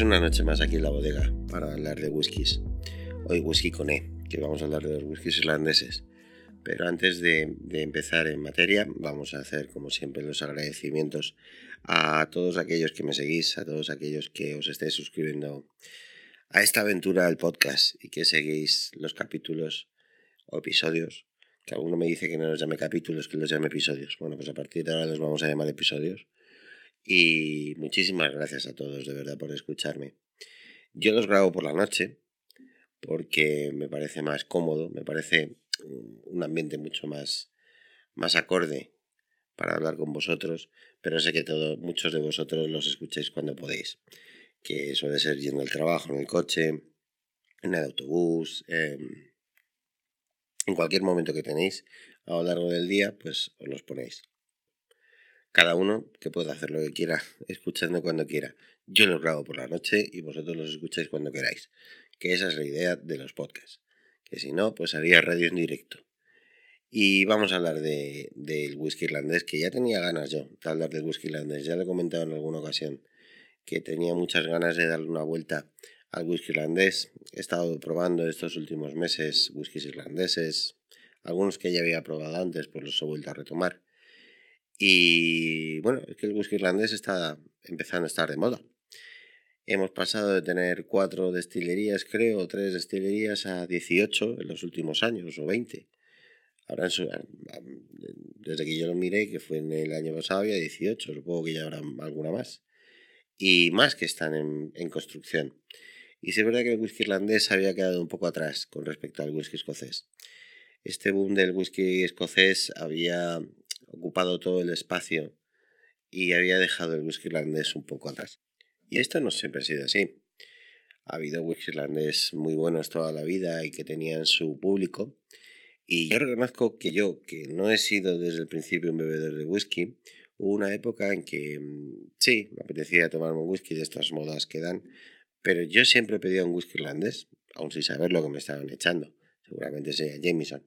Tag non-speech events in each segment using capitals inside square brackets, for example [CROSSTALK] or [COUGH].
Pues una noche más aquí en la bodega para hablar de whiskies. Hoy whisky con E, que vamos a hablar de los whiskies irlandeses. Pero antes de, de, empezar en materia, vamos a hacer como siempre los agradecimientos a todos aquellos que me seguís, a todos aquellos que os estéis suscribiendo a esta aventura del podcast y que seguís los capítulos o episodios. Que alguno me dice que no los llame capítulos, que los llame episodios. Bueno, pues a partir de ahora los vamos a llamar episodios. Y muchísimas gracias a todos, de verdad, por escucharme. Yo los grabo por la noche porque me parece más cómodo, me parece un ambiente mucho más, más acorde para hablar con vosotros, pero sé que todo, muchos de vosotros los escucháis cuando podéis, que suele ser yendo al trabajo, en el coche, en el autobús, en cualquier momento que tenéis a lo largo del día, pues os los ponéis. Cada uno que pueda hacer lo que quiera, escuchando cuando quiera. Yo los grabo por la noche y vosotros los escucháis cuando queráis, que esa es la idea de los podcasts que si no, pues haría radio en directo. Y vamos a hablar del de, whisky irlandés, que ya tenía ganas yo de hablar del whisky irlandés. Ya lo he comentado en alguna ocasión, que tenía muchas ganas de darle una vuelta al whisky irlandés. He estado probando estos últimos meses whiskies irlandeses, algunos que ya había probado antes, pues los he vuelto a retomar. Y bueno, es que el whisky irlandés está empezando a estar de moda. Hemos pasado de tener cuatro destilerías, creo, tres destilerías a 18 en los últimos años, o 20. Ahora, desde que yo lo miré, que fue en el año pasado, había 18, supongo que ya habrá alguna más. Y más que están en, en construcción. Y sí es verdad que el whisky irlandés había quedado un poco atrás con respecto al whisky escocés. Este boom del whisky escocés había ocupado todo el espacio y había dejado el whisky irlandés un poco atrás. Y esto no siempre ha sido así. Ha habido whisky irlandés muy buenos toda la vida y que tenían su público. Y yo reconozco que yo, que no he sido desde el principio un bebedor de whisky, hubo una época en que mm, sí, me apetecía tomarme un whisky de estas modas que dan, pero yo siempre pedía un whisky irlandés, aun sin saber lo que me estaban echando. Seguramente sería Jameson.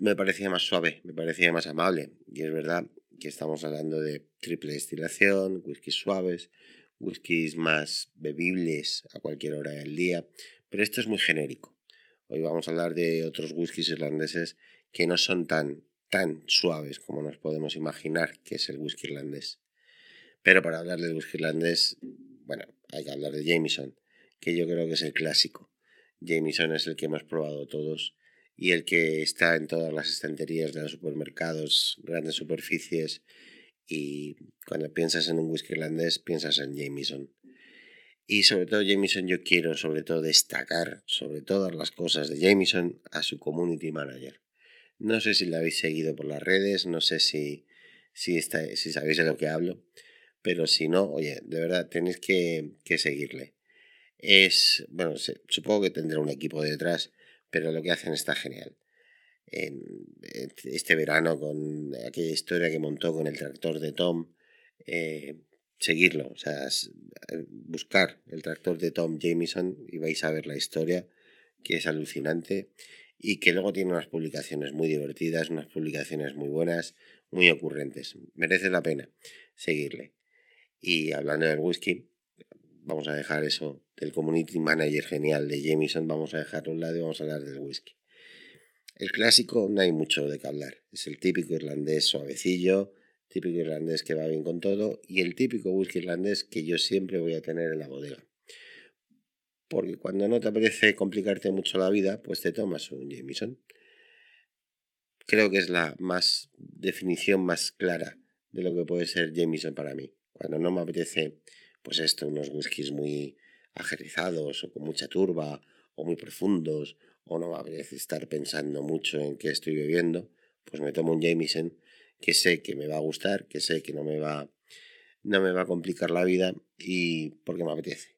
Me parecía más suave, me parecía más amable. Y es verdad que estamos hablando de triple destilación, whiskies suaves, whiskies más bebibles a cualquier hora del día, pero esto es muy genérico. Hoy vamos a hablar de otros whiskies irlandeses que no son tan, tan suaves como nos podemos imaginar que es el whisky irlandés. Pero para hablar del whisky irlandés, bueno, hay que hablar de Jameson, que yo creo que es el clásico. Jameson es el que hemos probado todos y el que está en todas las estanterías de los supermercados, grandes superficies. Y cuando piensas en un whisky irlandés, piensas en Jameson. Y sobre todo Jameson yo quiero sobre todo destacar sobre todas las cosas de Jameson a su community manager. No sé si la habéis seguido por las redes, no sé si, si, si sabéis de lo que hablo, pero si no, oye, de verdad tenéis que, que seguirle. Es, bueno, supongo que tendrá un equipo detrás, pero lo que hacen está genial. En este verano, con aquella historia que montó con el tractor de Tom, eh, seguirlo, o sea, eh, buscar el tractor de Tom Jameson y vais a ver la historia, que es alucinante y que luego tiene unas publicaciones muy divertidas, unas publicaciones muy buenas, muy ocurrentes. Merece la pena seguirle. Y hablando del whisky, vamos a dejar eso del community manager genial de Jameson, vamos a dejarlo a un lado y vamos a hablar del whisky. El clásico no hay mucho de qué hablar. Es el típico irlandés suavecillo, típico irlandés que va bien con todo y el típico whisky irlandés que yo siempre voy a tener en la bodega. Porque cuando no te apetece complicarte mucho la vida, pues te tomas un Jameson. Creo que es la más definición más clara de lo que puede ser Jameson para mí. Cuando no me apetece, pues esto, unos whiskies muy ajerrizados o con mucha turba o muy profundos o no va a estar pensando mucho en qué estoy bebiendo, pues me tomo un Jameson que sé que me va a gustar, que sé que no me va, no me va a complicar la vida y porque me apetece.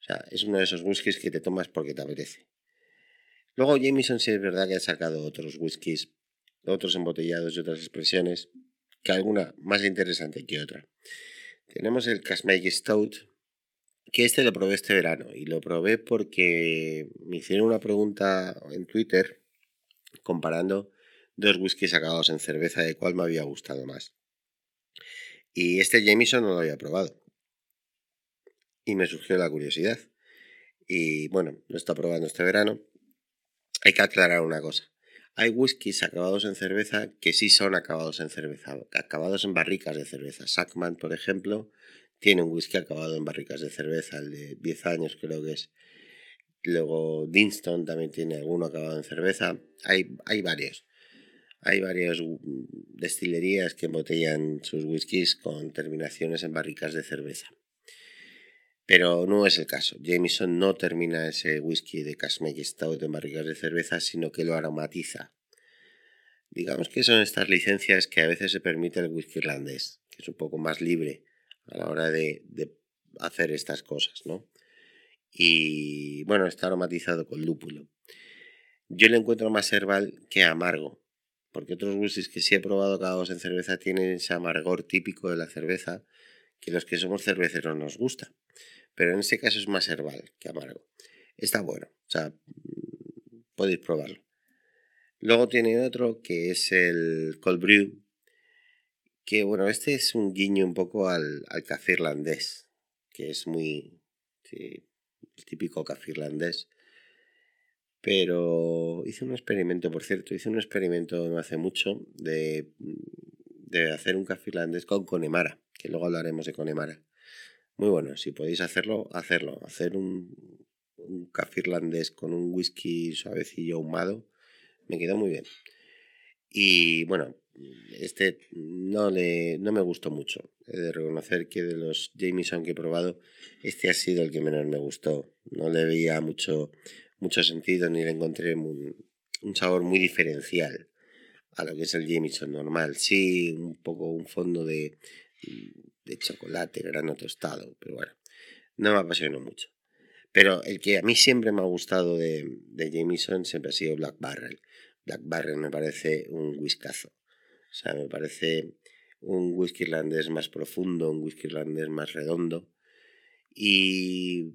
O sea, es uno de esos whiskies que te tomas porque te apetece. Luego Jameson sí es verdad que ha sacado otros whiskies, otros embotellados y otras expresiones, que alguna más interesante que otra. Tenemos el Casmake Stout, que este lo probé este verano y lo probé porque me hicieron una pregunta en Twitter comparando dos whiskies acabados en cerveza de cuál me había gustado más. Y este Jameson no lo había probado. Y me surgió la curiosidad. Y bueno, lo está probando este verano. Hay que aclarar una cosa. Hay whiskies acabados en cerveza que sí son acabados en cerveza, acabados en barricas de cerveza. Sackman, por ejemplo, tiene un whisky acabado en barricas de cerveza, el de 10 años creo que es. Luego Dinston también tiene alguno acabado en cerveza. Hay, hay varios. Hay varias destilerías que embotellan sus whiskies con terminaciones en barricas de cerveza. Pero no es el caso. Jameson no termina ese whisky de Casmake Stout en barricas de cerveza, sino que lo aromatiza. Digamos que son estas licencias que a veces se permite el whisky irlandés, que es un poco más libre a la hora de, hacer estas cosas, ¿no? Y bueno, está aromatizado con lúpulo. Yo le encuentro más herbal que amargo, porque otros whiskies que sí he probado cagados en cerveza tienen ese amargor típico de la cerveza que los que somos cerveceros nos gusta. Pero en este caso es más herbal que amargo. Está bueno, o sea, mm, podéis probarlo. Luego tiene otro que es el Cold Brew, que bueno, este es un guiño un poco al, café irlandés, que es muy sí, el típico café irlandés. Pero hice un experimento, por cierto, hice un experimento no hace mucho de, de hacer un café irlandés con Connemara, que luego hablaremos de Connemara. Muy bueno, si podéis hacerlo, hacerlo. Hacer un, un café irlandés con un whisky suavecillo ahumado, me quedó muy bien. Y bueno, este no, le, no me gustó mucho. He de reconocer que de los Jameson que he probado, este ha sido el que menos me gustó. No le veía mucho, mucho sentido ni le encontré un, sabor muy diferencial a lo que es el Jameson normal. Sí, un poco un fondo de, de chocolate, grano tostado, pero bueno, no me apasionó mucho. Pero el que a mí siempre me ha gustado de, de Jameson siempre ha sido Black Barrel. Black Barrel me parece un whiskazo. O sea, me parece un whisky irlandés más profundo, un whisky irlandés más redondo. Y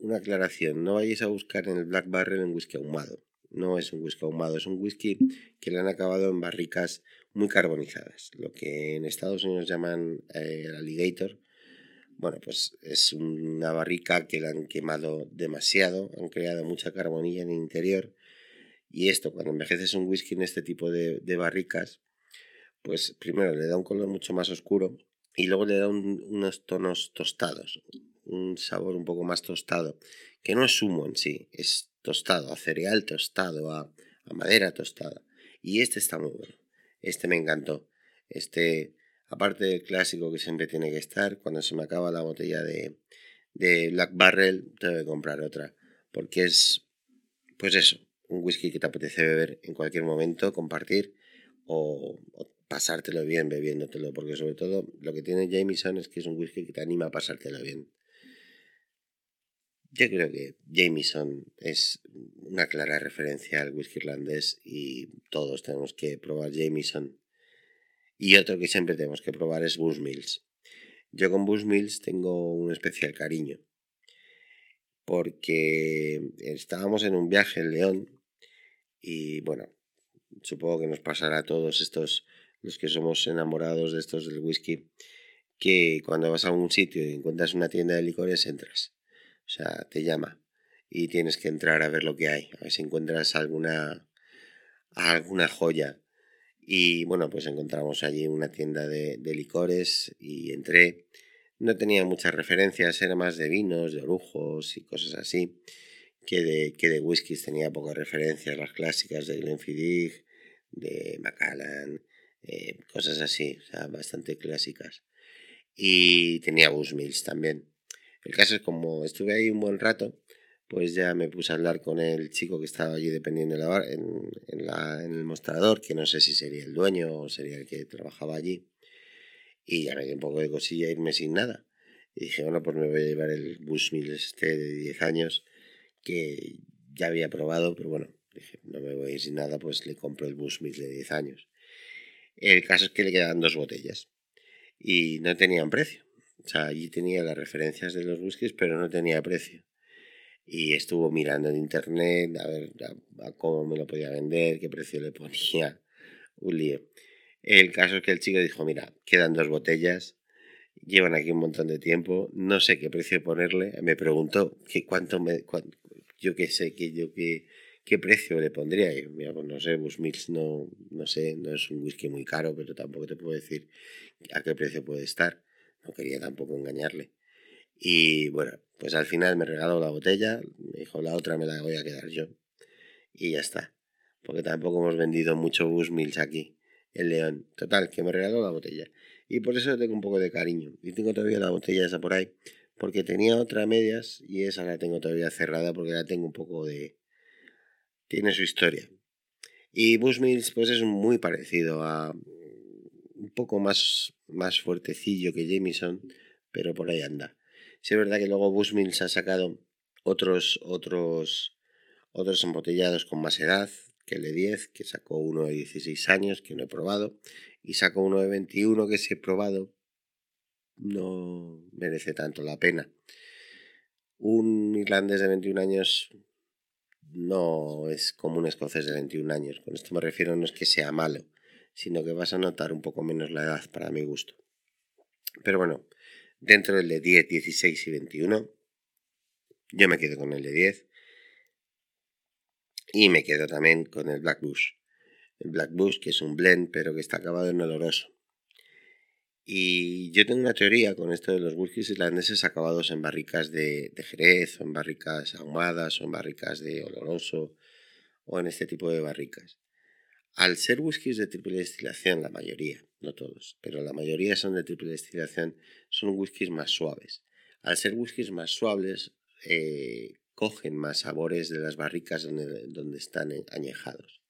una aclaración, no vayáis a buscar en el Black Barrel un whisky ahumado. No es un whisky ahumado, es un whisky que le han acabado en barricas muy carbonizadas. Lo que en Estados Unidos llaman eh, el alligator. Bueno, pues es una barrica que la han quemado demasiado, han creado mucha carbonilla en el interior. Y esto, cuando envejeces un whisky en este tipo de barricas, pues primero le da un color mucho más oscuro y luego le da unos tonos tostados, un sabor un poco más tostado, que no es humo en sí, es tostado, a cereal tostado, a, madera tostada. Y este está muy bueno, este me encantó. Este, aparte del clásico que siempre tiene que estar, cuando se me acaba la botella de, de Black Barrel, tengo que comprar otra, porque es, pues eso, un whisky que te apetece beber en cualquier momento, compartir o, o pasártelo bien bebiéndotelo, porque sobre todo lo que tiene Jameson es que es un whisky que te anima a pasártelo bien. Yo creo que Jameson es una clara referencia al whisky irlandés y todos tenemos que probar Jameson. Y otro que siempre tenemos que probar es Bushmills. Yo con Bushmills tengo un especial cariño porque estábamos en un viaje en León y bueno, supongo que nos pasará a todos estos los que somos enamorados de estos del whisky, que cuando vas a un sitio y encuentras una tienda de licores, entras. O sea, te llama y tienes que entrar a ver lo que hay, a ver si encuentras alguna, alguna joya. Y bueno, pues encontramos allí una tienda de, de licores y entré. No tenía muchas referencias, era más de vinos, de orujos y cosas así, que de, que de whiskies tenía pocas referencias, las clásicas de Glenfiddich, de Macallan, eh, cosas así, o sea, bastante clásicas. Y tenía Mills también. El caso es como estuve ahí un buen rato, pues ya me puse a hablar con el chico que estaba allí dependiendo de la en, en, el mostrador, que no sé si sería el dueño o sería el que trabajaba allí. Y ya me dio un poco de cosilla irme sin nada. Y dije, bueno, pues me voy a llevar el Mills este de 10 años, que ya había probado, pero bueno, dije, no me voy a ir sin nada, pues le compro el Mills de 10 años. El caso es que le quedaban dos botellas y no tenían precio. O sea, allí tenía las referencias de los whiskies, pero no tenía precio. Y estuvo mirando en internet a ver a, cómo me lo podía vender, qué precio le ponía. [LAUGHS] un. El caso es que el chico dijo, mira, quedan dos botellas, llevan aquí un montón de tiempo, no sé qué precio ponerle. Me preguntó que cuánto me, yo qué sé, que yo qué, qué precio le pondría. Y, mira, pues no sé, Bushmills no, no sé, no es un whisky muy caro, pero tampoco te puedo decir a qué precio puede estar. No quería tampoco engañarle. Y bueno, pues al final me regaló la botella, me dijo la otra me la voy a quedar yo. Y ya está. Porque tampoco hemos vendido mucho Bushmills aquí, el León. Total, que me regaló la botella. Y por eso tengo un poco de cariño. Y tengo todavía la botella esa por ahí. Porque tenía otra medias y esa la tengo todavía cerrada porque la tengo un poco de... Tiene su historia. Y Bushmills pues es muy parecido a... Un poco más, más fuertecillo que Jameson, pero por ahí anda. Si es verdad que luego Bushmills ha sacado otros, otros, otros embotellados con más edad, que el de 10, que sacó uno de 16 años, que no he probado, y saco uno de 21 que sí he probado, no merece tanto la pena. Un irlandés de 21 años no es como un escocés de 21 años. Con esto me refiero no es que sea malo, sino que vas a notar un poco menos la edad para mi gusto. Pero bueno, dentro del de 10, 16 y 21, yo me quedo con el de 10. Y me quedo también con el Black Bush el Black Bush, que es un blend, pero que está acabado en oloroso. Y yo tengo una teoría con esto de los whiskies irlandeses acabados en barricas de, jerez, o en barricas ahumadas, o en barricas de oloroso, o en este tipo de barricas. Al ser whiskies de triple destilación, la mayoría, no todos, pero la mayoría son de triple destilación, son whiskies más suaves. Al ser whiskies más suaves, eh, cogen más sabores de las barricas donde están añejados.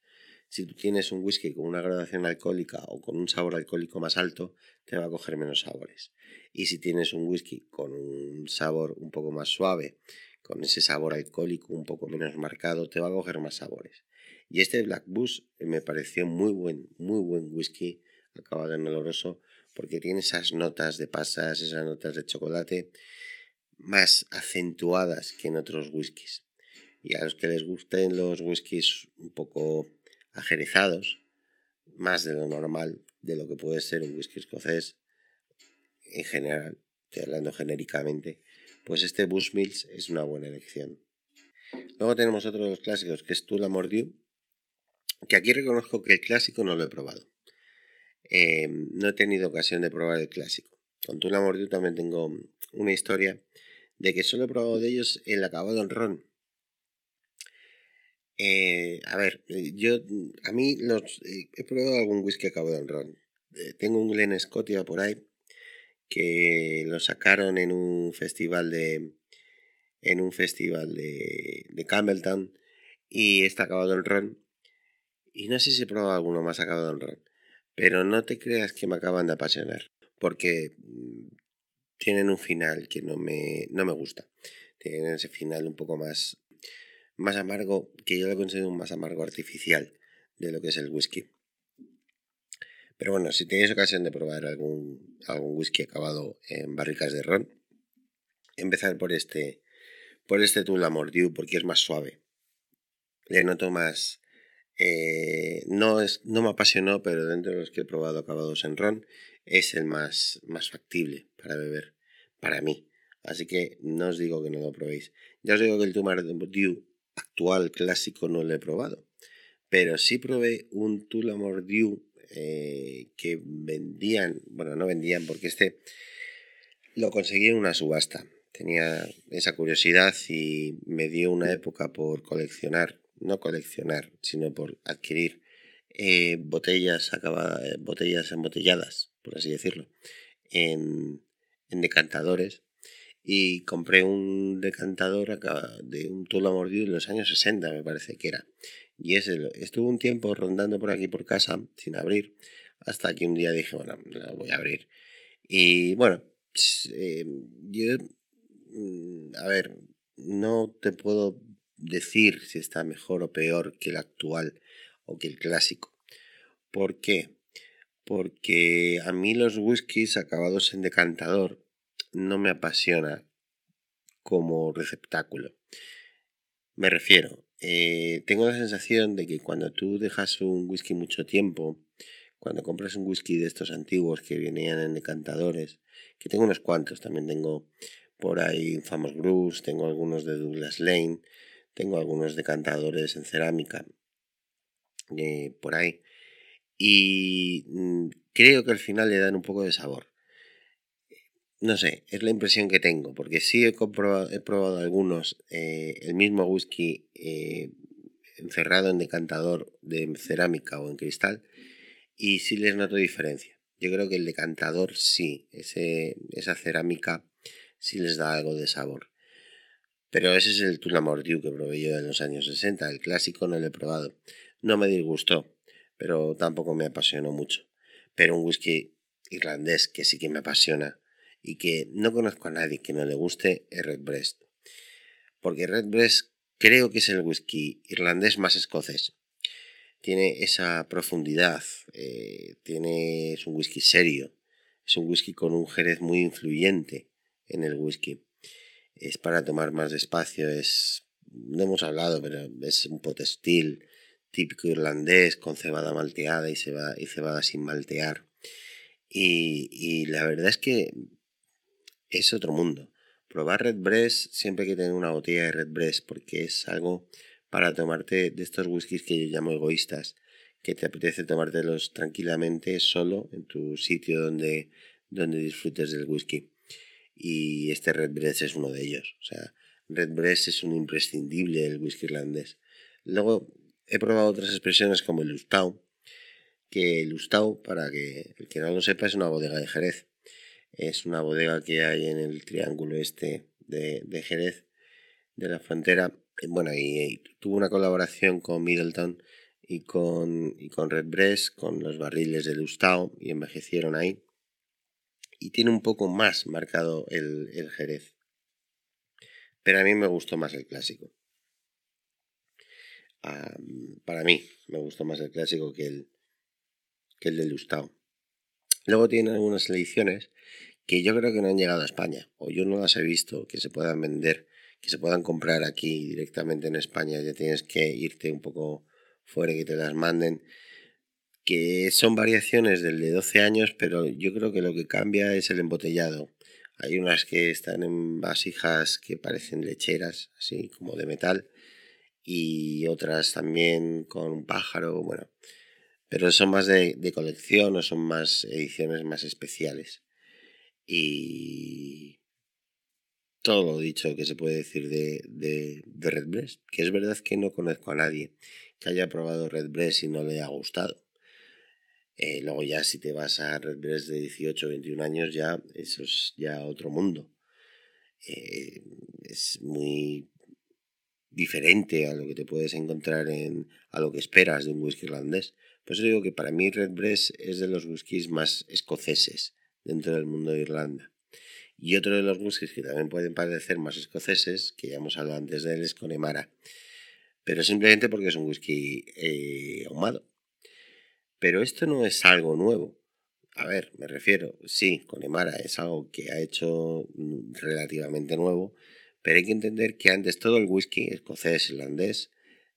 Si tú tienes un whisky con una graduación alcohólica o con un sabor alcohólico más alto, te va a coger menos sabores. Y si tienes un whisky con un sabor un poco más suave, con ese sabor alcohólico un poco menos marcado, te va a coger más sabores. Y este Black Bush me pareció muy buen, muy buen whisky, acabado en oloroso, porque tiene esas notas de pasas, esas notas de chocolate más acentuadas que en otros whiskies. Y a los que les gusten los whiskies un poco ajerezados, más de lo normal, de lo que puede ser un whisky escocés en general, estoy hablando genéricamente, pues este Bushmills es una buena elección. Luego tenemos otro de los clásicos que es Tula Mordiu, que aquí reconozco que el clásico no lo he probado. Em, no he tenido ocasión de probar el clásico. Con Tula Mordiu también tengo una historia de que solo he probado de ellos el acabado en ron, eh, a ver, eh, yo, a mí los, eh, he probado algún whisky acabado en ron. tengo un Glen Scotia por ahí que lo sacaron en un festival de en un festival de, de Campbelltown y está acabado en ron. Y no sé si he probado alguno más acabado en ron, pero no te creas que me acaban de apasionar, porque mm, tienen un final que no me, no me gusta. Tienen ese final un poco más más amargo, que yo lo considero un más amargo artificial de lo que es el whisky. Pero bueno, si tenéis ocasión de probar algún, algún whisky acabado en barricas de ron, empezar por este, por este Tula Mordiu porque es más suave. Le noto más... Eh, no, es, no me apasionó, pero dentro de los que he probado acabados en ron, es el más, más factible para beber, para mí. Así que no os digo que no lo probéis. Ya os digo que el Tula Mordiu actual clásico no lo he probado. Pero sí probé un Tullamore Dew eh, que vendían, bueno, no vendían porque este lo conseguí en una subasta. Tenía esa curiosidad y me dio una época por coleccionar, no coleccionar, sino por adquirir eh, botellas acabadas, eh, botellas embotelladas, por así decirlo, en, en decantadores y compré un decantador de un Tula mordido en los años 60, me parece que era. Y ese estuvo un tiempo rondando por aquí por casa sin abrir, hasta que un día dije, bueno, lo voy a abrir. Y bueno, eh, yo, mm, a ver, no te puedo decir si está mejor o peor que el actual o que el clásico. ¿Por qué? Porque a mí los whiskies acabados en decantador no me apasiona como receptáculo. Me refiero, eh, tengo la sensación de que cuando tú dejas un whisky mucho tiempo, cuando compras un whisky de estos antiguos que venían en decantadores, que tengo unos cuantos, también tengo por ahí Famous Bruce, tengo algunos de Douglas Lane, tengo algunos decantadores en cerámica eh, por ahí. Y mm, creo que al final le dan un poco de sabor. No sé, es la impresión que tengo, porque sí he, he probado algunos, eh, el mismo whisky eh, encerrado en decantador de cerámica o en cristal, y sí les noto diferencia. Yo creo que el decantador sí, ese, esa cerámica sí les da algo de sabor. Pero ese es el Dew que probé yo en los años 60, el clásico no lo he probado. No me disgustó, pero tampoco me apasionó mucho. Pero un whisky irlandés que sí que me apasiona y que no conozco a nadie que no le guste es Redbreast. Porque Redbreast creo que es el whisky irlandés más escocés. Tiene esa profundidad, eh, tiene, es un whisky serio, es un whisky con un jerez muy influyente en el whisky. Es para tomar más despacio, es, no hemos hablado, pero es un potestil típico irlandés con cebada malteada y cebada, y cebada sin maltear. Y, y la verdad es que es otro mundo. Probar Red Breast siempre hay que tener una botella de Red Breast porque es algo para tomarte de estos whiskies que yo llamo egoístas, que te apetece tomártelos tranquilamente solo en tu sitio donde, donde disfrutes del whisky. Y este Red Breast es uno de ellos. O sea, Red Breast es un imprescindible del whisky irlandés. Luego he probado otras expresiones como el Lustau, que el Lustau, para que el que no lo sepa, es una bodega de Jerez. Es una bodega que hay en el triángulo este de, Jerez, de la frontera. Bueno, y, tuvo una colaboración con Middleton y con, y con Redbreast, con los barriles de Lustau, y envejecieron ahí. Y tiene un poco más marcado el, el Jerez. Pero a mí me gustó más el clásico. para mí me gustó más el clásico que el, que el de Lustau. Luego tiene algunas ediciones que yo creo que no han llegado a España, o yo no las he visto, que se puedan vender, que se puedan comprar aquí directamente en España, ya tienes que irte un poco fuera y que te las manden, que son variaciones del de 12 años, pero yo creo que lo que cambia es el embotellado. Hay unas que están en vasijas que parecen lecheras, así como de metal, y otras también con un pájaro, bueno, pero son más de, de colección o son más ediciones más especiales. Y todo lo dicho que se puede decir de, de, de Redbreast, que es verdad que no conozco a nadie que haya probado Redbreast y no le haya gustado. Eh, luego ya si te vas a Redbreast de 18 o 21 años ya eso es ya otro mundo. Eh, es muy diferente a lo que te puedes encontrar en a lo que esperas de un whisky irlandés. Por eso digo que para mí Redbreast es de los whiskies más escoceses dentro del mundo de Irlanda. Y otro de los whiskies que también pueden parecer más escoceses, que ya hemos hablado antes de él, es Connemara. Pero simplemente porque es un whisky eh, ahumado. Pero esto no es algo nuevo. A ver, me refiero, sí, Connemara es algo que ha hecho mm, relativamente nuevo, pero hay que entender que antes todo el whisky escocés, irlandés,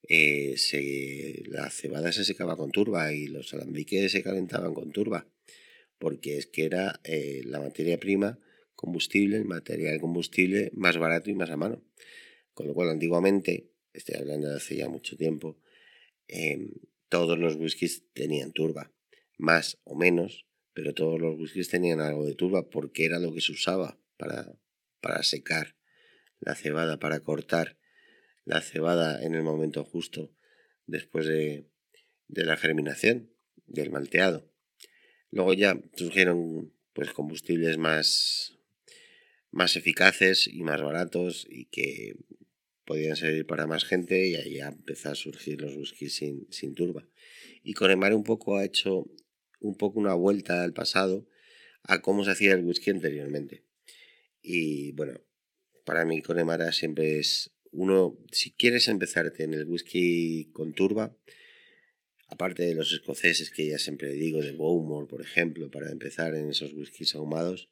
eh, se, la cebada se secaba con turba y los alambiques se calentaban con turba porque es que era eh, la materia prima, combustible, el material combustible más barato y más a mano. Con lo cual, antiguamente, estoy hablando de hace ya mucho tiempo, em, todos los whiskies tenían turba, más o menos, pero todos los whiskies tenían algo de turba porque era lo que se usaba para, para secar la cebada, para cortar la cebada en el momento justo después de, de la germinación, del malteado. Luego ya surgieron pues combustibles más, más eficaces y más baratos y que podían servir para más gente y ahí empezó a surgir los whiskies sin, sin turba. Y Connemara un poco ha hecho un poco una vuelta al pasado a cómo se hacía el whisky anteriormente. Y bueno, para mí Connemara siempre es uno, si quieres empezarte en el whisky con turba, aparte de los escoceses que ya siempre digo, de Bowmore, por ejemplo, para empezar en esos whiskies ahumados,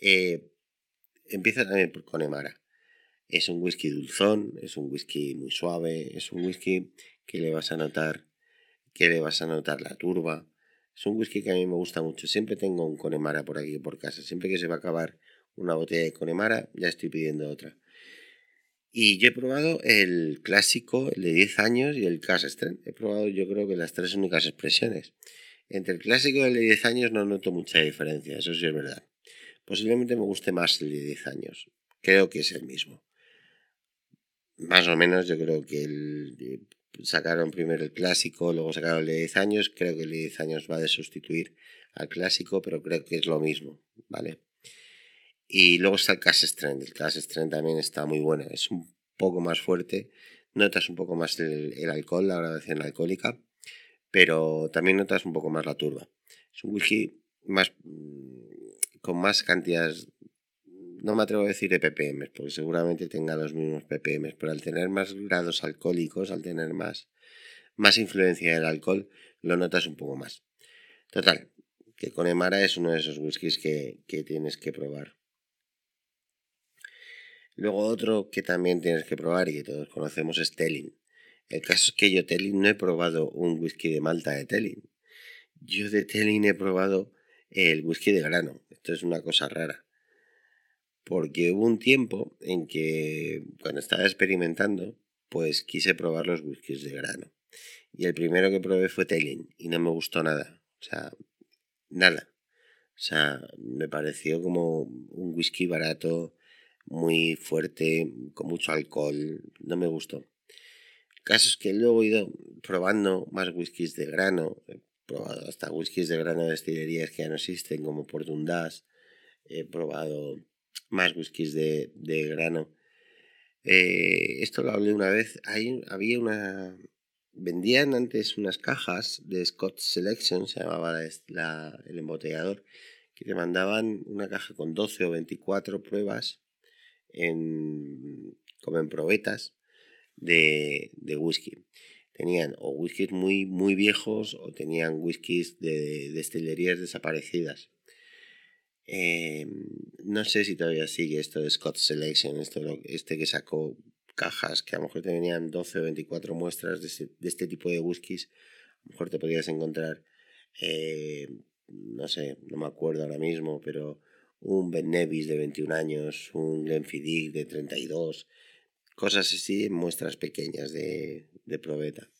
eh, empieza también por Connemara. Es un whisky dulzón, es un whisky muy suave, es un whisky que le vas a notar, que le vas a notar la turba. Es un whisky que a mí me gusta mucho. Siempre tengo un Connemara por aquí por casa. Siempre que se va a acabar una botella de Connemara, ya estoy pidiendo otra. Y yo he probado el clásico, el de 10 años y el Cask He probado yo creo que las tres únicas expresiones. Entre el clásico y el de 10 años no noto mucha diferencia, eso sí es verdad. Posiblemente me guste más el de 10 años. Creo que es el mismo. Más o menos yo creo que el, sacaron primero el clásico, luego sacaron el de 10 años. Creo que el de 10 años va a sustituir al clásico, pero creo que es lo mismo, ¿vale? Y luego está el Cash Strength. El Cash Strength también está muy bueno. Es un poco más fuerte. Notas un poco más el, alcohol, la gradación alcohólica. Pero también notas un poco más la turba. Es un whisky más, mm, con más cantidades. No me atrevo a decir de ppm, porque seguramente tenga los mismos ppm, pero al tener más grados alcohólicos, al tener más, más influencia del alcohol, lo notas un poco más. Total, que con Emara es uno de esos whiskies que, que tienes que probar. Luego otro que también tienes que probar y que todos conocemos es Telling. El caso es que yo Telling no he probado un whisky de Malta de Telling. Yo de Telling he probado el whisky de grano. Esto es una cosa rara. Porque hubo un tiempo en que cuando estaba experimentando, pues quise probar los whiskies de grano. Y el primero que probé fue Telling y no me gustó nada. O sea, nada. O sea, me pareció como un whisky barato muy fuerte, con mucho alcohol, no me gustó. El caso es que luego he ido probando más whiskies de grano, he probado hasta whiskies de grano de destilerías que ya no existen, como por Dundas, he probado más whiskies de, grano. Eh, esto lo hablé una vez, Hay, había una... Vendían antes unas cajas de Scott Selection, se llamaba el embotellador, que te mandaban una caja con 12 o 24 pruebas en, como en probetas de, de whisky. Tenían o whiskies muy, muy viejos o tenían whiskies de destilerías desaparecidas. Eh, no sé si todavía sigue esto de Scott Selection, esto, este que sacó cajas que a lo mejor te venían 12 o 24 muestras de este, de este tipo de whiskies. A lo mejor te podías encontrar, eh, no sé, no me acuerdo ahora mismo, pero un Ben Nevis de 21 años, un Glenfiddich de 32, cosas así muestras pequeñas de, de probeta.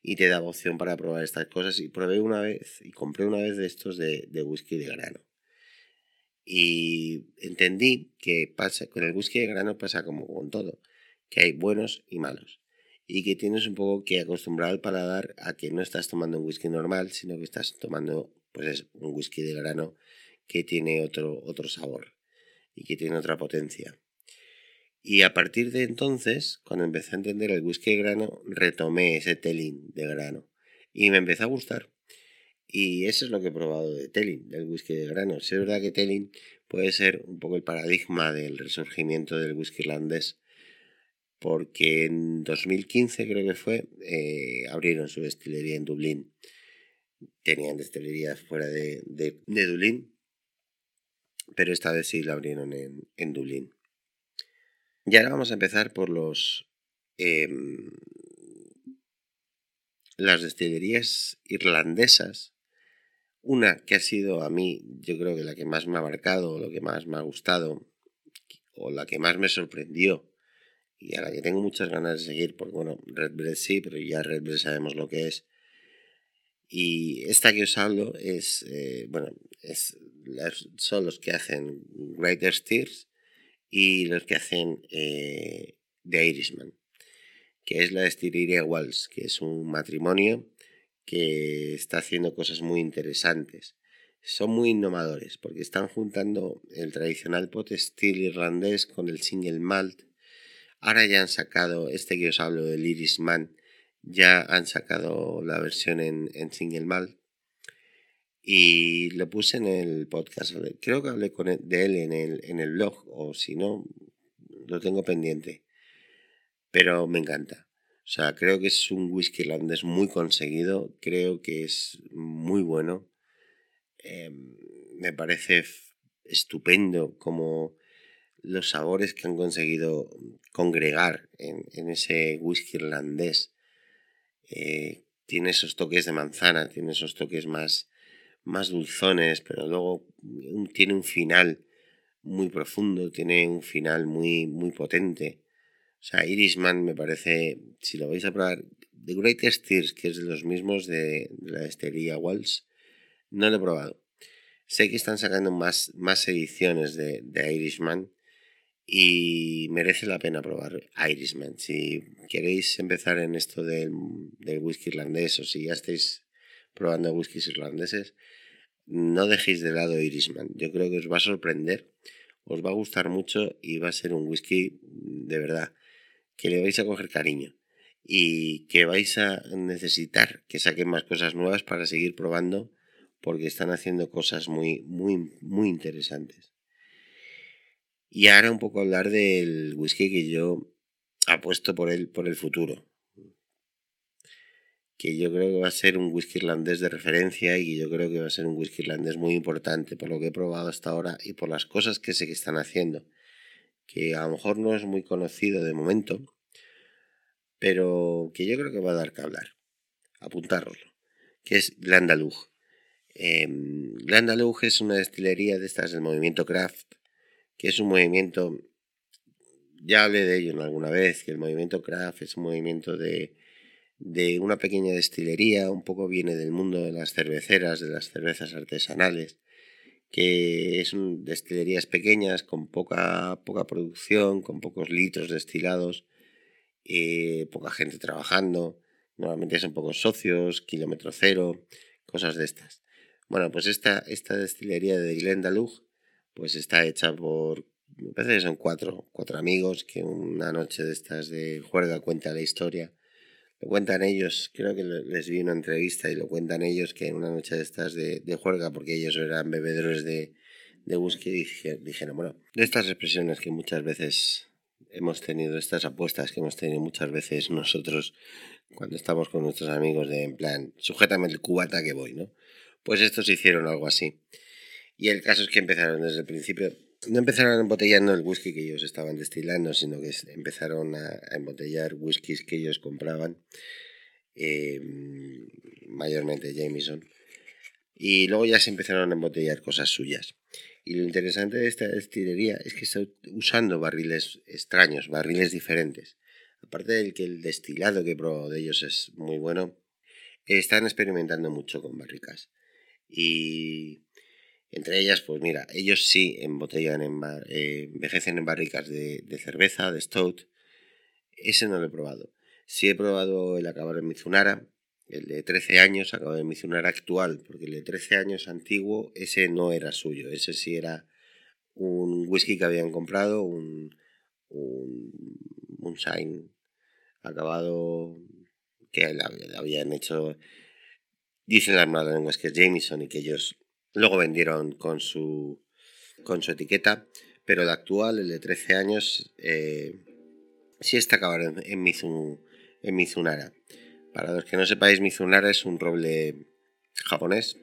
Y te da opción para probar estas cosas. Y probé una vez, y compré una vez de estos de, de whisky de grano. Y entendí que pasa, con el whisky de grano pasa como con todo, que hay buenos y malos. Y que tienes un poco que acostumbrar al paladar a que no estás tomando un whisky normal, sino que estás tomando pues un whisky de grano que tiene otro, otro sabor y que tiene otra potencia. Y a partir de entonces, cuando empecé a entender el whisky de grano, retomé ese telling de grano. Y me empezó a gustar. Y eso es lo que he probado de telling, del whisky de grano. es verdad que telling puede ser un poco el paradigma del resurgimiento del whisky irlandés. Porque en 2015 creo que fue, eh, abrieron su destilería en Dublín. Tenían destilerías fuera de, de, de Dublín pero esta vez sí la abrieron en, en Dublín. Y ahora vamos a empezar por los em, las destilerías irlandesas. Una que ha sido a mí, yo creo que la que más me ha marcado, lo que más me ha gustado, o la que más me sorprendió, y a la que tengo muchas ganas de seguir, porque bueno, Red Bread sí, pero ya Red Bread sabemos lo que es. Y esta que os hablo es, eh, bueno, es son los que hacen Greater Steers y los que hacen eh, The Irishman, que es la destilería Walls, que es un matrimonio que está haciendo cosas muy interesantes. Son muy innovadores porque están juntando el tradicional pot still irlandés con el single malt. Ahora ya han sacado este que os hablo del Irishman, ya han sacado la versión en, en single malt y lo puse en el podcast. Creo que hablé con de él en el, en el blog, o si no, lo tengo pendiente. Pero me encanta. O sea, creo que es un whisky irlandés muy conseguido. Creo que es muy bueno. Em, me parece estupendo como los sabores que han conseguido congregar en, ese whisky irlandés. Eh, tiene esos toques de manzana, tiene esos toques más, más dulzones, pero luego tiene un final muy profundo, tiene un final muy, muy potente. O sea, Irishman me parece, si lo vais a probar, The Greatest Tears, que es de los mismos de, la destilería Walls, no lo he probado. Sé que están sacando más, más ediciones de, de Irishman y merece la pena probar Irishman. Si queréis empezar en esto del, del whisky irlandés o si ya estáis probando whiskies irlandeses, no dejéis de lado Irishman. Yo creo que os va a sorprender, os va a gustar mucho y va a ser un whisky de verdad que le vais a coger cariño y que vais a necesitar que saquen más cosas nuevas para seguir probando porque están haciendo cosas muy muy muy interesantes. Y ahora un poco hablar del whisky que yo apuesto por él por el futuro que yo creo que va a ser un whisky irlandés de referencia y yo creo que va a ser un whisky irlandés muy importante por lo que he probado hasta ahora y por las cosas que sé que están haciendo, que a lo mejor no es muy conocido de momento, pero que yo creo que va a dar que hablar, apuntarlo, que es Glandalug. Eh, es una destilería de estas del movimiento craft, que es un movimiento, ya hablé de ello alguna vez, que el movimiento craft es un movimiento de de una pequeña destilería, un poco viene del mundo de las cerveceras, de las cervezas artesanales, que son destilerías pequeñas con poca, poca producción, con pocos litros destilados, eh, poca gente trabajando, normalmente son pocos socios, kilómetro cero, cosas de estas. Bueno, pues esta, esta destilería de Glendalough pues está hecha por, me parece que son cuatro, cuatro amigos que una noche de estas de juerga cuenta la historia lo cuentan ellos, creo que les vi una entrevista y lo cuentan ellos que en una noche de estas de, de juerga, porque ellos eran bebedores de, de whisky, dijeron, bueno, de estas expresiones que muchas veces hemos tenido, estas apuestas que hemos tenido muchas veces nosotros cuando estamos con nuestros amigos de en plan, sujétame el cubata que voy, ¿no? Pues estos hicieron algo así. Y el caso es que empezaron desde el principio no empezaron embotellando el whisky que ellos estaban destilando, sino que empezaron a, embotellar whiskies que ellos compraban, eh, mayormente Jameson, y luego ya se empezaron a embotellar cosas suyas. Y lo interesante de esta destilería es que está usando barriles extraños, barriles diferentes. Aparte del que el destilado que probado de ellos es muy bueno, están experimentando mucho con barricas. Y entre ellas, pues mira, ellos sí embotellan, en eh, envejecen en barricas de, cerveza, de stout. Ese no lo he probado. Sí he probado el acabado en Mizunara, el de 13 años, acabado en Mizunara actual, porque el de 13 años antiguo, ese no era suyo. Ese sí era un whisky que habían comprado, un, un, un acabado que habían hecho. Dicen las malas lenguas que es Jameson y que ellos Luego vendieron con su, con su etiqueta, pero el actual, el de 13 años, eh, sí está acabado en, Mizunara. Para los que no sepáis, Mizunara es un roble japonés.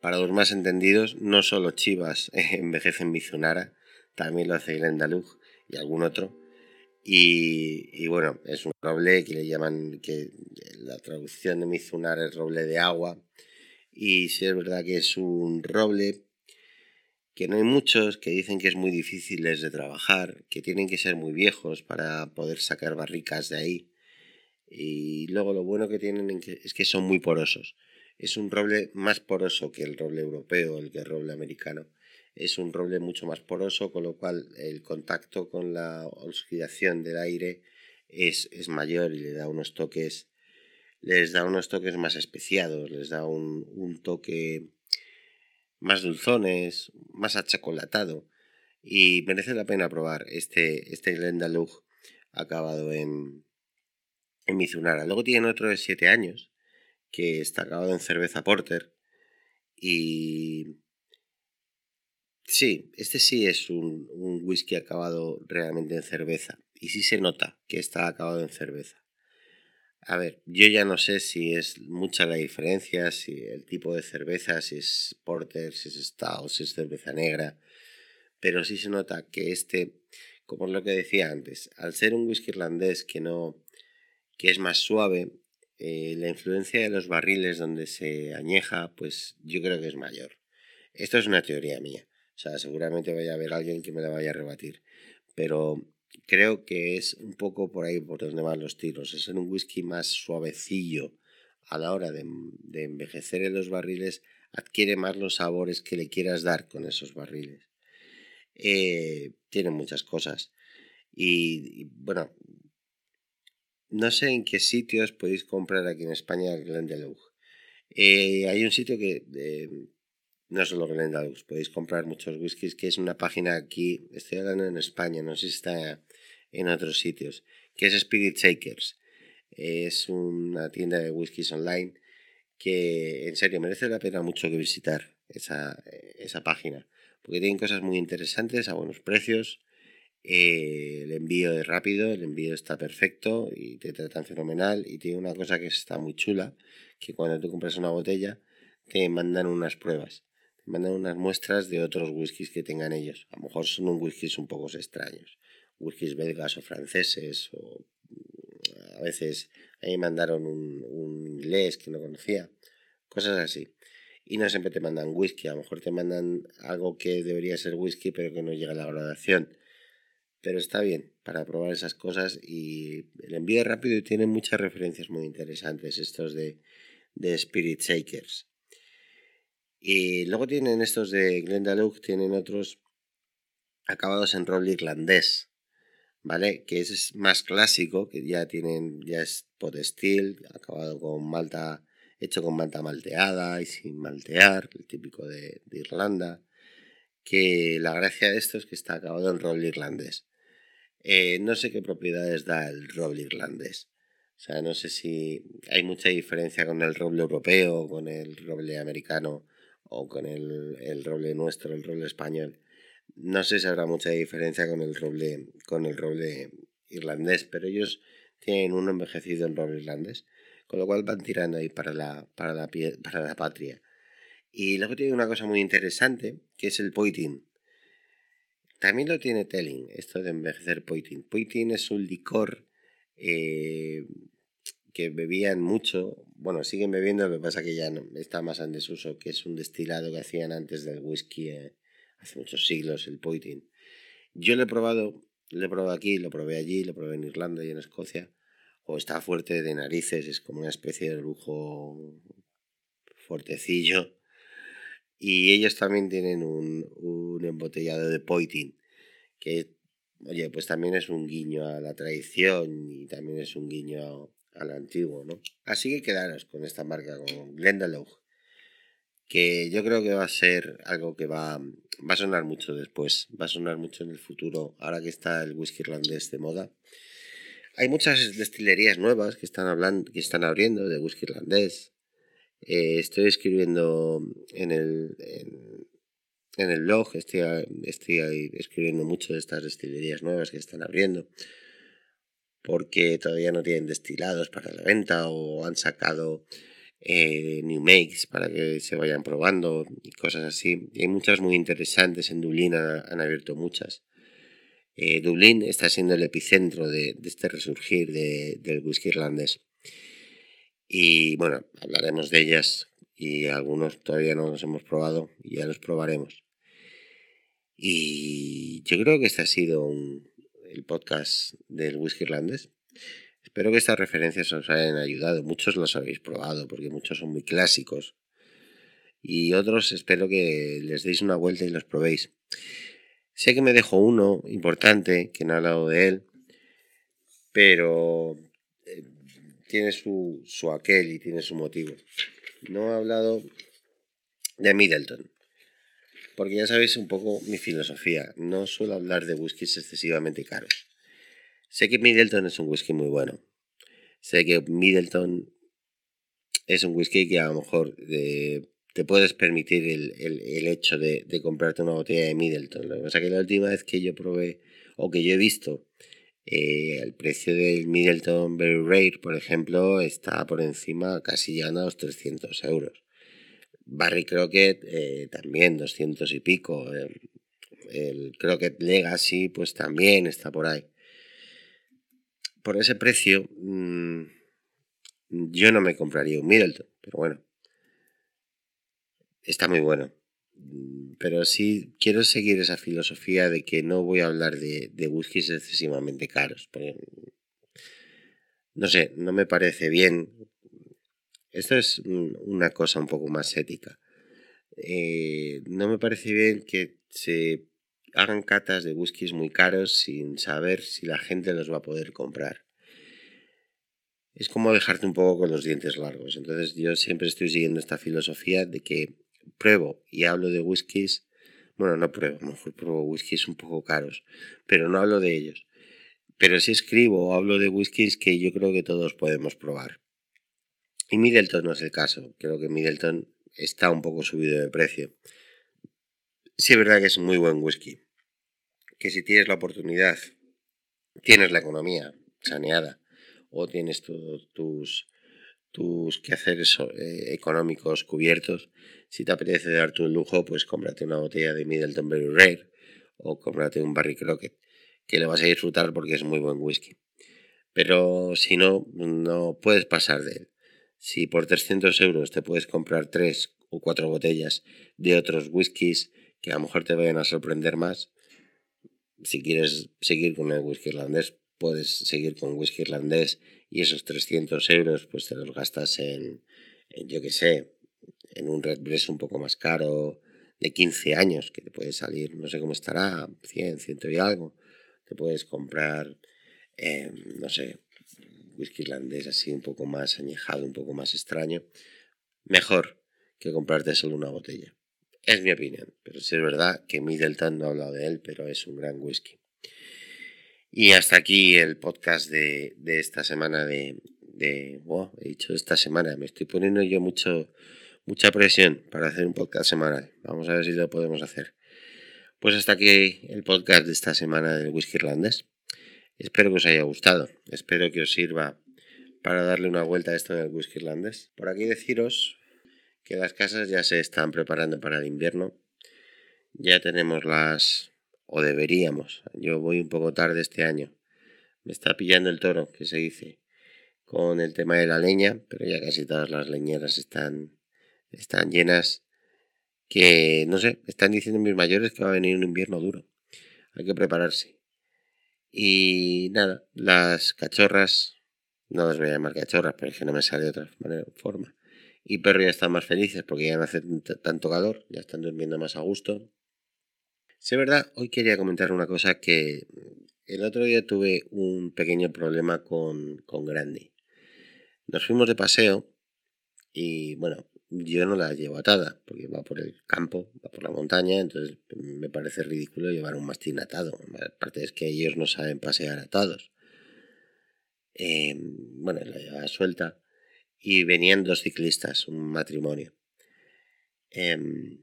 Para los más entendidos, no solo Chivas [LAUGHS] envejecen Mizunara, también lo hace Glendalough y algún otro. Y, y, bueno, es un roble que le llaman, que la traducción de Mizunara es roble de agua y si es verdad que es un roble que no hay muchos, que dicen que es muy difícil de trabajar, que tienen que ser muy viejos para poder sacar barricas de ahí. Y luego lo bueno que tienen es que son muy porosos. Es un roble más poroso que el roble europeo, el que el roble americano. Es un roble mucho más poroso, con lo cual el contacto con la oxidación del aire es, es mayor y le da unos toques les da unos toques más especiados, les da un, toque más dulzones, más achocolatado. Y merece la pena probar este, este Glendalough acabado en, en Mizunara. Luego tienen otro de 7 años, que está acabado en cerveza porter. Y sí, este sí es un, un whisky acabado realmente en cerveza. Y sí se nota que está acabado en cerveza. A ver, yo ya no sé si es mucha la diferencia, si el tipo de cerveza, si es porter, si es stout, si es cerveza negra. pero sí se nota que este, como lo que decía antes, al ser un whisky irlandés que no, que es más suave, eh, la influencia de los barriles donde se añeja, pues yo creo que es mayor. Esto es una teoría mía. O sea, seguramente vaya a haber alguien que me la vaya a rebatir. Pero creo que es un poco por ahí por donde van los tiros. Es en un whisky más suavecillo a la hora de, envejecer en los barriles, adquiere más los sabores que le quieras dar con esos barriles. Eh, tiene muchas cosas. Y, bueno, no sé en qué sitios podéis comprar aquí en España el. Eh, hay un sitio que eh, no solo Glendalough, podéis comprar muchos whiskies, que es una página aquí, estoy hablando en España, no sé si está en otros sitios, que es Spirit Shakers. Es una tienda de whiskies online que en serio merece la pena mucho que visitar esa, esa página, porque tienen cosas muy interesantes a buenos precios. Eh, el envío es rápido, el envío está perfecto y te tratan fenomenal. Y tiene una cosa que está muy chula, que cuando tú compras una botella te mandan unas pruebas mandan unas muestras de otros whiskies que tengan ellos. A lo mejor son un whiskies un poco extraños. Whiskies belgas o franceses o a veces ahí mandaron un, un inglés que no conocía. Cosas así. Y no siempre te mandan whisky, a lo mejor te mandan algo que debería ser whisky pero que no llega a la gradación. Pero está bien para probar esas cosas y el envío es rápido y tiene muchas referencias muy interesantes estos de, de Spirit Shakers. Y luego tienen estos de Glendalough, tienen otros acabados en roble irlandés, ¿vale? Que es más clásico, que ya tienen, ya es pot steel, acabado con malta, hecho con malta malteada y sin maltear, el típico de, Irlanda. Que la gracia de esto es que está acabado en roble irlandés. Eh, no sé qué propiedades da el roble irlandés. O sea, no sé si hay mucha diferencia con el roble europeo con el roble americano o con el, el roble nuestro, el roble español. No sé si habrá mucha diferencia con el roble, con el roble irlandés, pero ellos tienen uno envejecido en roble irlandés, con lo cual van tirando ahí para la, para la, para la patria. Y luego tiene una cosa muy interesante, que es el poitin. También lo tiene Telling, esto de envejecer poitin. Poitin es un licor eh, que bebían mucho, bueno, siguen bebiendo, lo que pasa que ya no, está más en desuso, que es un destilado que hacían antes del whisky eh, hace muchos siglos, el poitin. Yo lo he probado, lo he probado aquí, lo probé allí, lo probé en Irlanda y en Escocia, o está fuerte de narices, es como una especie de lujo fuertecillo. Y ellos también tienen un, un embotellado de poitin, que, oye, pues también es un guiño a la tradición y también es un guiño al antiguo, ¿no? Así que quedaros con esta marca, con Glendalough, que yo creo que va a ser algo que va, va a sonar mucho después, va a sonar mucho en el futuro, ahora que está el whisky irlandés de moda. Hay muchas destilerías nuevas que están, hablando, que están abriendo de whisky irlandés. Eh, estoy escribiendo en el, en, el blog, estoy, estoy escribiendo mucho de estas destilerías nuevas que están abriendo porque todavía no tienen destilados para la venta o han sacado eh, new makes para que se vayan probando y cosas así. Y hay muchas muy interesantes, en Dublín han, abierto muchas. Eh, Dublín está siendo el epicentro de, este resurgir del whisky irlandés. Y bueno, hablaremos de ellas y algunos todavía no los hemos probado y ya los probaremos. Y yo creo que este ha sido un, el podcast del whisky irlandés. Espero que estas referencias os hayan ayudado. Muchos los habéis probado porque muchos son muy clásicos. Y otros espero que les deis una vuelta y los probéis. Sé que me dejo uno importante, que no he hablado de él, pero eh, tiene su, su aquel y tiene su motivo. No he hablado de Middleton porque ya sabéis un poco mi filosofía. No suelo hablar de whiskies excesivamente caros. Sé que Middleton es un whisky muy bueno. Sé que Middleton es un whisky que a lo mejor eh, te puedes permitir el, hecho de, comprarte una botella de Middleton. Lo que pasa que la última vez que yo probé o que yo he visto eh, el precio del Middleton Very Rare, por ejemplo, está por encima casi llegando a los 300 euros. Barry Crockett eh, también, 200 y pico. Eh, El Crockett Legacy, pues también está por ahí. Por ese precio, mm, yo no me compraría un Middleton, pero bueno, está muy bueno. Mm, pero sí quiero seguir esa filosofía de que no voy a hablar de, de excesivamente caros. no sé, no me parece bien. Esto es una cosa un poco más ética. Eh, no me parece bien que se hagan catas de whiskies muy caros sin saber si la gente los va a poder comprar. Es como dejarte un poco con los dientes largos. Entonces yo siempre estoy siguiendo esta filosofía de que pruebo y hablo de whiskies, bueno, no pruebo, mejor pruebo whiskies un poco caros, pero no hablo de ellos. Pero sí escribo o hablo de whiskies que yo creo que todos podemos probar. Y Middleton no es el caso. Creo que Middleton está un poco subido de precio. Sí es verdad que es muy buen whisky. Que si tienes la oportunidad, tienes la economía saneada o tienes tus, tus quehaceres eh, económicos cubiertos, si te apetece darte un lujo, pues cómprate una botella de Middleton Very Rare o cómprate un Barry Crockett, que le vas a disfrutar porque es muy buen whisky. Pero si no, no puedes pasar de él. Si por 300 euros te puedes comprar tres o cuatro botellas de otros whiskies que a lo mejor te vayan a sorprender más, si quieres seguir con el whisky irlandés, puedes seguir con whisky irlandés y esos 300 euros pues te los gastas en, yo que sé, en un Red Breast un poco más caro de 15 años que te puede salir, no sé cómo estará, 100, 100 y algo. Te puedes comprar, em, no sé, whisky irlandés así un poco más añejado, un poco más extraño. Mejor que comprarte solo una botella. Es mi opinión, pero sí es verdad que Middleton no ha hablado de él, pero es un gran whisky. Y hasta aquí el podcast de, de esta semana de, de he dicho esta semana, me estoy poniendo yo mucho, mucha presión para hacer un podcast semanal. Vamos a ver si lo podemos hacer. Pues hasta aquí el podcast de esta semana del whisky irlandés. Espero que os haya gustado. Espero que os sirva para darle una vuelta a esto del whisky irlandés. Por aquí deciros que las casas ya se están preparando para el invierno. Ya tenemos las... o deberíamos. Yo voy un poco tarde este año. Me está pillando el toro, que se dice, con el tema de la leña, pero ya casi todas las leñeras están, están llenas. Que, no sé, están diciendo mis mayores que va a venir un invierno duro. Hay que prepararse. Y nada, las cachorras, no las voy a llamar cachorras, pero es que no me sale de otra forma y perro ya están más felices porque ya no hace tanto calor, ya están durmiendo más a gusto. Sí, verdad, hoy quería comentar una cosa que el otro día tuve un pequeño problema con, con Grande. Nos fuimos de paseo y bueno, yo no la llevo atada porque va por el campo, va por la montaña, entonces me parece ridículo llevar un mastín atado. Aparte es que ellos no saben pasear atados. Eh, bueno, la llevaba suelta y venían dos ciclistas, un matrimonio. Em,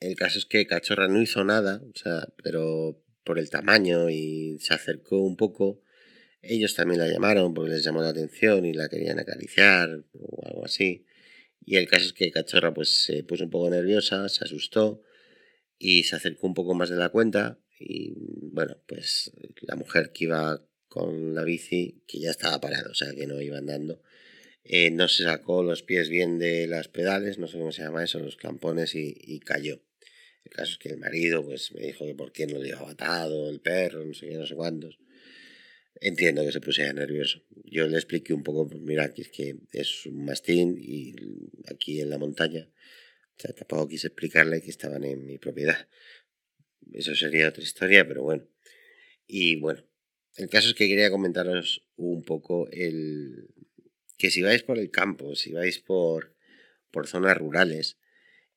el caso es que Cachorra no hizo nada, o sea, pero por el tamaño y se acercó un poco. Ellos también la llamaron porque les llamó la atención y la querían acariciar o algo así. Y el caso es que Cachorra pues se puso un poco nerviosa, se asustó y se acercó un poco más de la cuenta. Y bueno, pues la mujer que iba con la bici, que ya estaba parada, o sea que no iba andando, eh, no se sacó los pies bien de las pedales, no sé cómo se llama eso, los clampones y, cayó. El caso es que el marido pues me dijo que por qué no le llevaba atado el perro, no sé qué, no sé cuántos. Entiendo que se pusiera nervioso. Yo le expliqué un poco, pues mira, que es que es un mastín y aquí en la montaña, o sea, tampoco quise explicarle que estaban en mi propiedad. Eso sería otra historia, pero bueno. Y bueno, el caso es que quería comentaros un poco el, que si vais por el campo, si vais por, por zonas rurales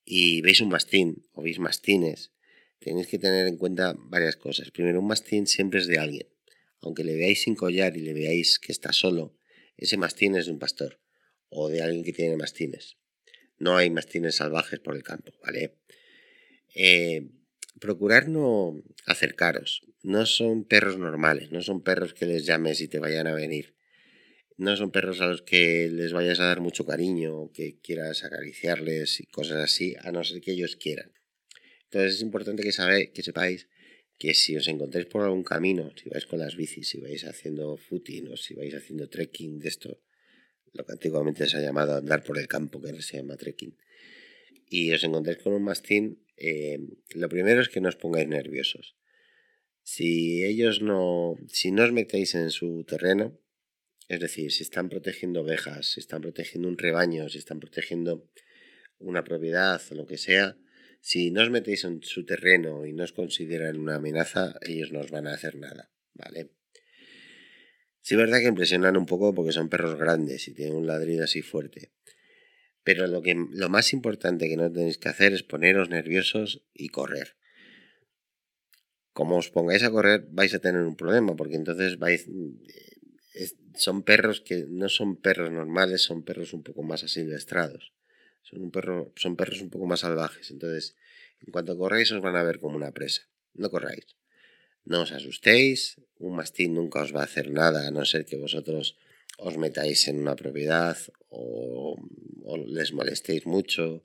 y veis un mastín o veis mastines, tenéis que tener en cuenta varias cosas. Primero, un mastín siempre es de alguien. Aunque le veáis sin collar y le veáis que está solo, ese mastín es de un pastor o de alguien que tiene mastines. No hay mastines salvajes por el campo, ¿vale? Eh, procurar no acercaros. No son perros normales, no son perros que les llames y te vayan a venir no son perros a los que les vayas a dar mucho cariño que quieras acariciarles y cosas así, a no ser que ellos quieran. Entonces es importante que, sabe, que sepáis que si os encontráis por algún camino, si vais con las bicis, si vais haciendo footing o si vais haciendo trekking de esto, lo que antiguamente se ha llamado andar por el campo, que ahora se llama trekking, y os encontráis con un mastín, eh, lo primero es que no os pongáis nerviosos. Si ellos no, si no os metéis en su terreno, es decir, si están protegiendo ovejas, si están protegiendo un rebaño, si están protegiendo una propiedad o lo que sea, si no os metéis en su terreno y no os consideran una amenaza, ellos no os van a hacer nada, ¿vale? Sí es verdad que impresionan un poco porque son perros grandes y tienen un ladrido así fuerte. Pero lo, que, lo más importante que no tenéis que hacer es poneros nerviosos y correr como os pongáis a correr vais a tener un problema, porque entonces vais... Eh, son perros que no son perros normales, son perros un poco más asilvestrados. Son, un perro, son perros un poco más salvajes. Entonces, en cuanto corréis os van a ver como una presa. No corráis. No os asustéis. Un mastín nunca os va a hacer nada, a no ser que vosotros os metáis en una propiedad o, o les molestéis mucho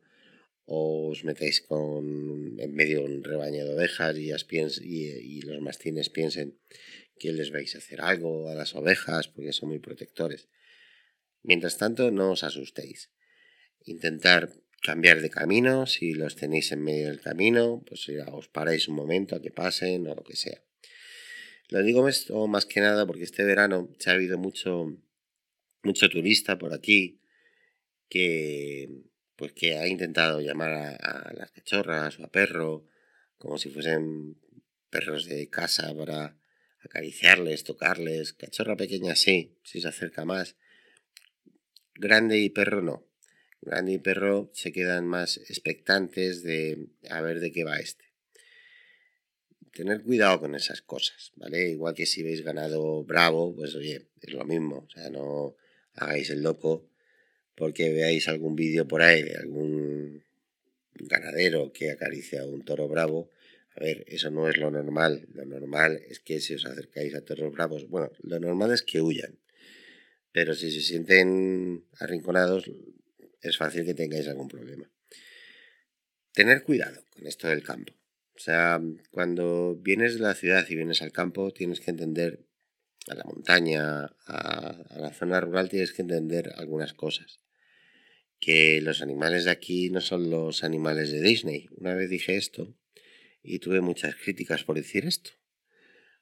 o os metéis con, en medio de un rebaño de ovejas y, y, los mastines piensen que les vais a hacer algo a las ovejas porque son muy protectores. Mientras tanto, no os asustéis. Intentar cambiar de camino, si los tenéis en medio del camino, pues ya os paráis un momento a que pasen o lo que sea. Lo digo esto más que nada porque este verano se ha habido mucho, mucho turista por aquí que pues que ha intentado llamar a, las cachorras o a perro como si fuesen perros de casa para acariciarles, tocarles. Cachorra pequeña sí, si se acerca más. Grande y perro no. Grande y perro se quedan más expectantes de a ver de qué va este. Tener cuidado con esas cosas, ¿vale? Igual que si veis ganado bravo, pues oye, es lo mismo. O sea, no hagáis el loco porque veáis algún vídeo por ahí de algún ganadero que acaricia a un toro bravo. A ver, eso no es lo normal. Lo normal es que si os acercáis a toros bravos, bueno, lo normal es que huyan. Pero si se sienten arrinconados, es fácil que tengáis algún problema. Tener cuidado con esto del campo. O sea, cuando vienes de la ciudad y vienes al campo, tienes que entender a la montaña, a, la zona rural, tienes que entender algunas cosas. Que los animales de aquí no son los animales de Disney. Una vez dije esto y tuve muchas críticas por decir esto.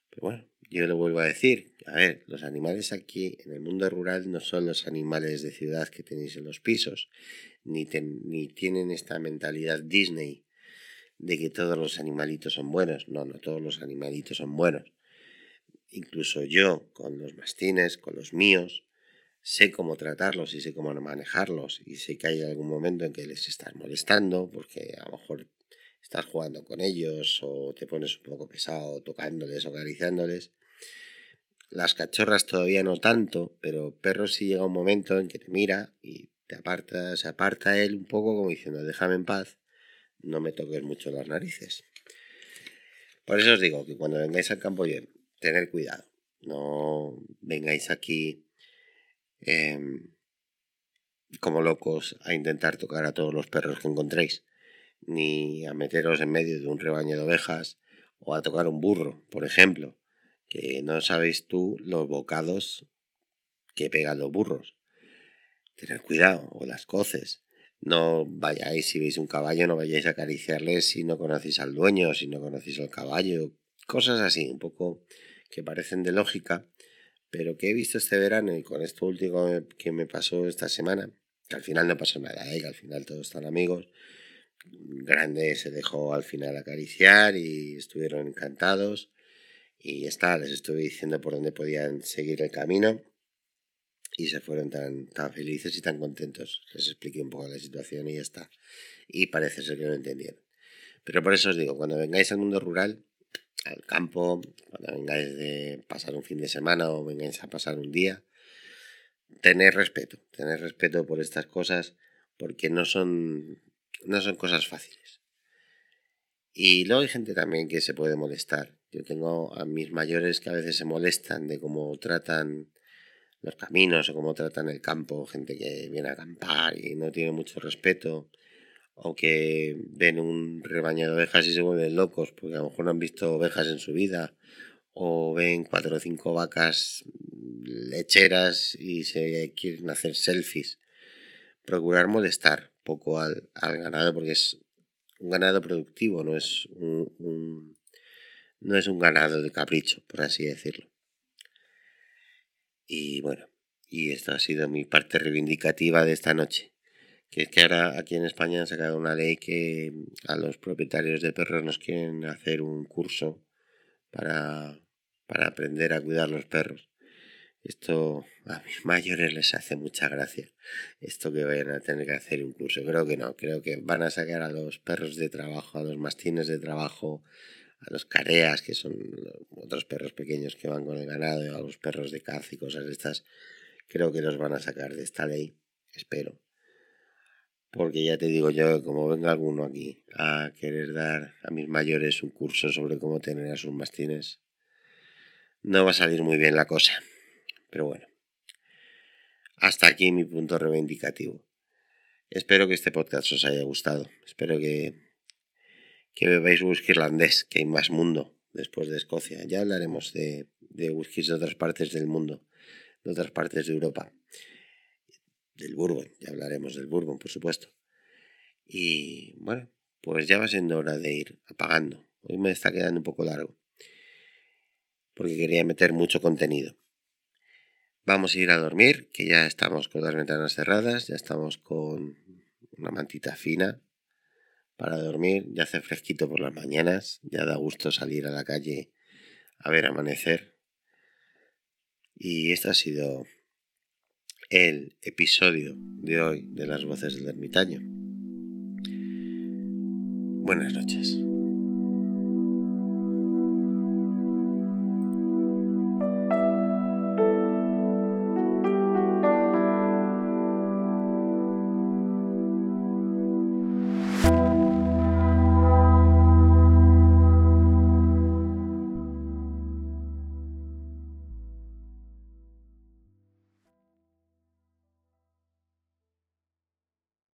Pero bueno, yo lo vuelvo a decir. A ver, los animales aquí en el mundo rural no son los animales de ciudad que tenéis en los pisos, ni, ni tienen esta mentalidad Disney de que todos los animalitos son buenos. No, no todos los animalitos son buenos incluso yo con los mastines, con los míos, sé cómo tratarlos y sé cómo manejarlos y sé que hay algún momento en que les estás molestando porque a lo mejor estás jugando con ellos o te pones un poco pesado tocándoles o acariciándoles. Las cachorras todavía no tanto, pero perros sí llega un momento en que te mira y te aparta, se aparta él un poco como diciendo déjame en paz, no me toques mucho las narices. Por eso os digo que cuando vengáis al campo bien, tener cuidado. No vengáis aquí em, como locos a intentar tocar a todos los perros que encontréis, ni a meteros en medio de un rebaño de ovejas o a tocar un burro, por ejemplo, que no sabéis tú los bocados que pegan los burros. Tener cuidado, o las coces. No vayáis, si veis un caballo, no vayáis a acariciarle si no conocéis al dueño, si no conocéis al caballo. Cosas así, un poco que parecen de lógica, pero que he visto este verano y con esto último que me pasó esta semana, que al final no pasó nada, ¿eh? que al final todos están amigos. Grande se dejó al final acariciar y estuvieron encantados. Y está, les estuve diciendo por dónde podían seguir el camino y se fueron tan, tan felices y tan contentos. Les expliqué un poco la situación y ya está. Y parece ser que lo entendieron. Pero por eso os digo, cuando vengáis al mundo rural, al campo, cuando vengáis de pasar un fin de semana o vengáis a pasar un día, tener respeto, tener respeto por estas cosas porque no son, no son cosas fáciles. Y luego hay gente también que se puede molestar. Yo tengo a mis mayores que a veces se molestan de cómo tratan los caminos o cómo tratan el campo, gente que viene a acampar y no tiene mucho respeto, aunque ven un rebaño de ovejas y se vuelven locos, porque a lo mejor no han visto ovejas en su vida, o ven cuatro o cinco vacas lecheras y se quieren hacer selfies. Procurar molestar poco al, ganado porque es un ganado productivo, no es un, no es un ganado de capricho, por así decirlo. Y bueno, y esta ha sido mi parte reivindicativa de esta noche. Que es que ahora aquí en España han sacado una ley que a los propietarios de perros nos quieren hacer un curso para, para aprender a cuidar los perros. Esto a mis [LAUGHS] mayores les hace mucha gracia. Esto que vayan a tener que hacer un curso. Creo que no. Creo que van a sacar a los perros de trabajo, a los mastines de trabajo, a los careas, que son otros perros pequeños que van con el ganado, a los perros de caza y cosas de estas. Creo que los van a sacar de esta ley. Espero. Porque ya te digo yo, como venga alguno aquí a querer dar a mis mayores un curso sobre cómo tener a sus mastines, no va a salir muy bien la cosa. Pero bueno, hasta aquí mi punto reivindicativo. Espero que este podcast os haya gustado. Espero que, que bebáis whisky irlandés, que hay más mundo después de Escocia. Ya hablaremos de, de whiskies de otras partes del mundo, de otras partes de Europa. Del Bourbon, ya hablaremos del Bourbon, por supuesto. Y bueno, pues ya va siendo hora de ir apagando. Hoy me está quedando un poco largo porque quería meter mucho contenido. Vamos a ir a dormir, que ya estamos con las ventanas cerradas, ya estamos con una mantita fina para dormir, ya hace fresquito por las mañanas, ya da gusto salir a la calle a ver amanecer. Y este ha sido el episodio de hoy de las voces del ermitaño. Buenas noches.